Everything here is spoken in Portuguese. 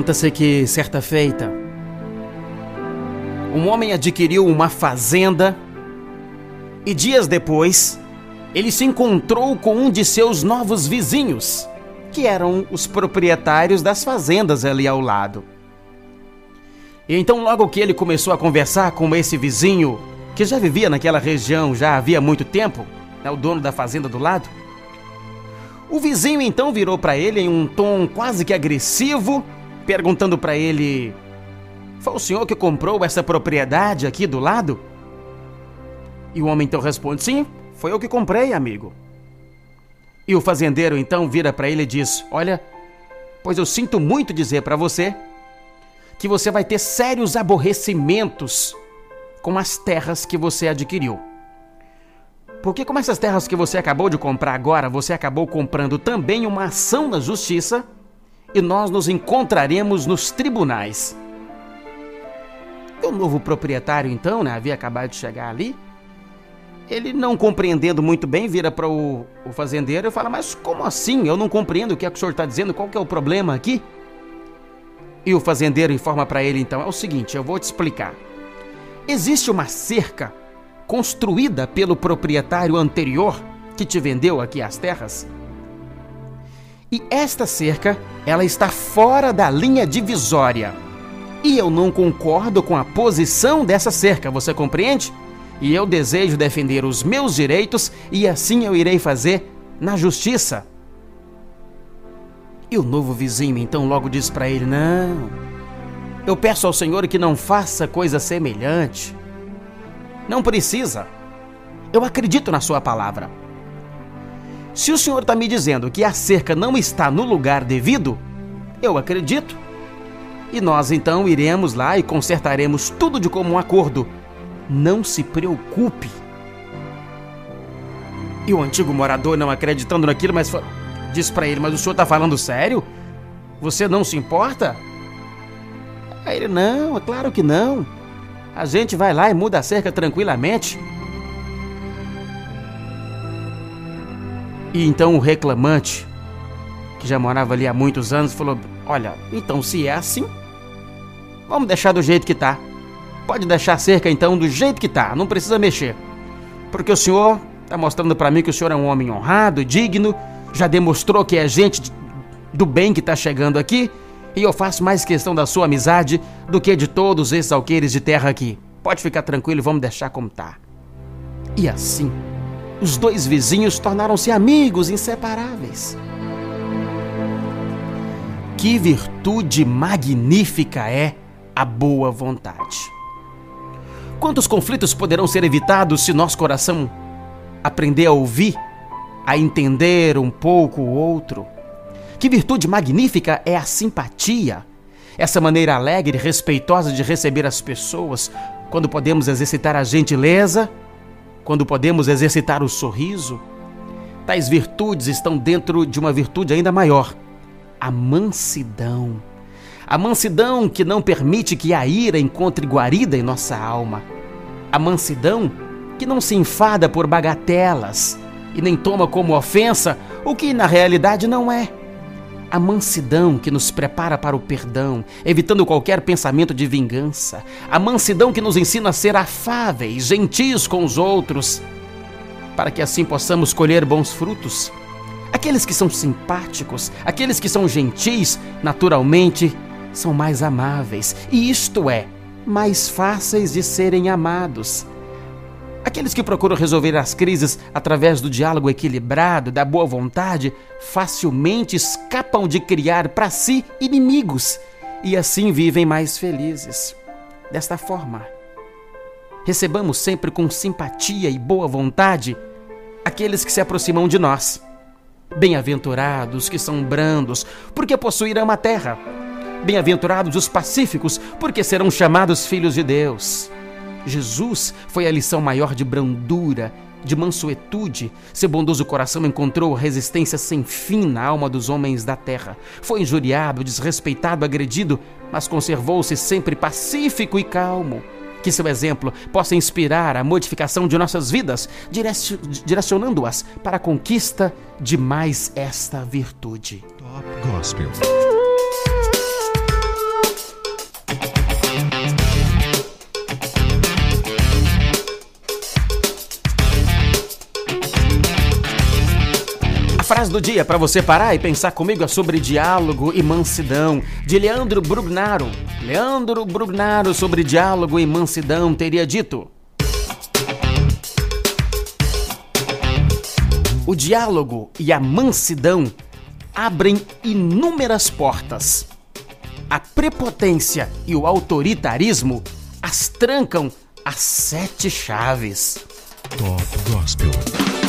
Conta-se que, certa feita, um homem adquiriu uma fazenda e dias depois ele se encontrou com um de seus novos vizinhos, que eram os proprietários das fazendas ali ao lado. E então, logo que ele começou a conversar com esse vizinho, que já vivia naquela região já havia muito tempo, né, o dono da fazenda do lado, o vizinho então virou para ele em um tom quase que agressivo, perguntando para ele: Foi o senhor que comprou essa propriedade aqui do lado? E o homem então responde: Sim, foi eu que comprei, amigo. E o fazendeiro então vira para ele e diz: Olha, pois eu sinto muito dizer para você que você vai ter sérios aborrecimentos com as terras que você adquiriu. Porque como essas terras que você acabou de comprar agora, você acabou comprando também uma ação na justiça e nós nos encontraremos nos tribunais. O novo proprietário então, né, havia acabado de chegar ali, ele não compreendendo muito bem, vira para o, o, fazendeiro e fala: Mas como assim? Eu não compreendo o que, é que o senhor está dizendo, qual que é o problema aqui? E o fazendeiro informa para ele então: É o seguinte, eu vou te explicar. Existe uma cerca construída pelo proprietário anterior que te vendeu aqui as terras. E esta cerca, ela está fora da linha divisória. E eu não concordo com a posição dessa cerca, você compreende? E eu desejo defender os meus direitos e assim eu irei fazer na justiça. E o novo vizinho então logo diz para ele: Não, eu peço ao Senhor que não faça coisa semelhante. Não precisa. Eu acredito na Sua palavra. Se o Senhor está me dizendo que a cerca não está no lugar devido, eu acredito. E nós então iremos lá e consertaremos tudo de comum acordo. Não se preocupe. E o antigo morador, não acreditando naquilo, mas disse para ele: Mas o senhor está falando sério? Você não se importa? Aí ele: Não, é claro que não. A gente vai lá e muda a cerca tranquilamente. E então o reclamante, que já morava ali há muitos anos, falou: Olha, então se é assim, vamos deixar do jeito que tá. Pode deixar a cerca então do jeito que tá, não precisa mexer. Porque o senhor está mostrando para mim que o senhor é um homem honrado, digno, já demonstrou que é gente do bem que está chegando aqui e eu faço mais questão da sua amizade do que de todos esses alqueires de terra aqui. Pode ficar tranquilo, vamos deixar como tá. E assim, os dois vizinhos tornaram-se amigos inseparáveis. Que virtude magnífica é a boa vontade. Quantos conflitos poderão ser evitados se nosso coração aprender a ouvir, a entender um pouco o outro? Que virtude magnífica é a simpatia, essa maneira alegre e respeitosa de receber as pessoas, quando podemos exercitar a gentileza, quando podemos exercitar o sorriso. Tais virtudes estão dentro de uma virtude ainda maior, a mansidão. A mansidão que não permite que a ira encontre guarida em nossa alma. A mansidão que não se enfada por bagatelas e nem toma como ofensa o que na realidade não é a mansidão que nos prepara para o perdão, evitando qualquer pensamento de vingança, a mansidão que nos ensina a ser afáveis, gentis com os outros, para que assim possamos colher bons frutos. Aqueles que são simpáticos, aqueles que são gentis, naturalmente são mais amáveis, e isto é, mais fáceis de serem amados. Aqueles que procuram resolver as crises através do diálogo equilibrado, da boa vontade, facilmente escapam de criar para si inimigos e assim vivem mais felizes. Desta forma, recebamos sempre com simpatia e boa vontade aqueles que se aproximam de nós. Bem-aventurados que são brandos, porque possuirão a terra. Bem-aventurados os pacíficos, porque serão chamados filhos de Deus. Jesus foi a lição maior de brandura, de mansuetude. Seu bondoso coração encontrou resistência sem fim na alma dos homens da terra. Foi injuriado, desrespeitado, agredido, mas conservou-se sempre pacífico e calmo. Que seu exemplo possa inspirar a modificação de nossas vidas, direcionando-as para a conquista de mais esta virtude. Top Gospel. Frase do dia para você parar e pensar comigo é sobre diálogo e mansidão, de Leandro Brugnaro. Leandro Brugnaro sobre diálogo e mansidão teria dito: O diálogo e a mansidão abrem inúmeras portas. A prepotência e o autoritarismo as trancam as sete chaves. Top Gospel.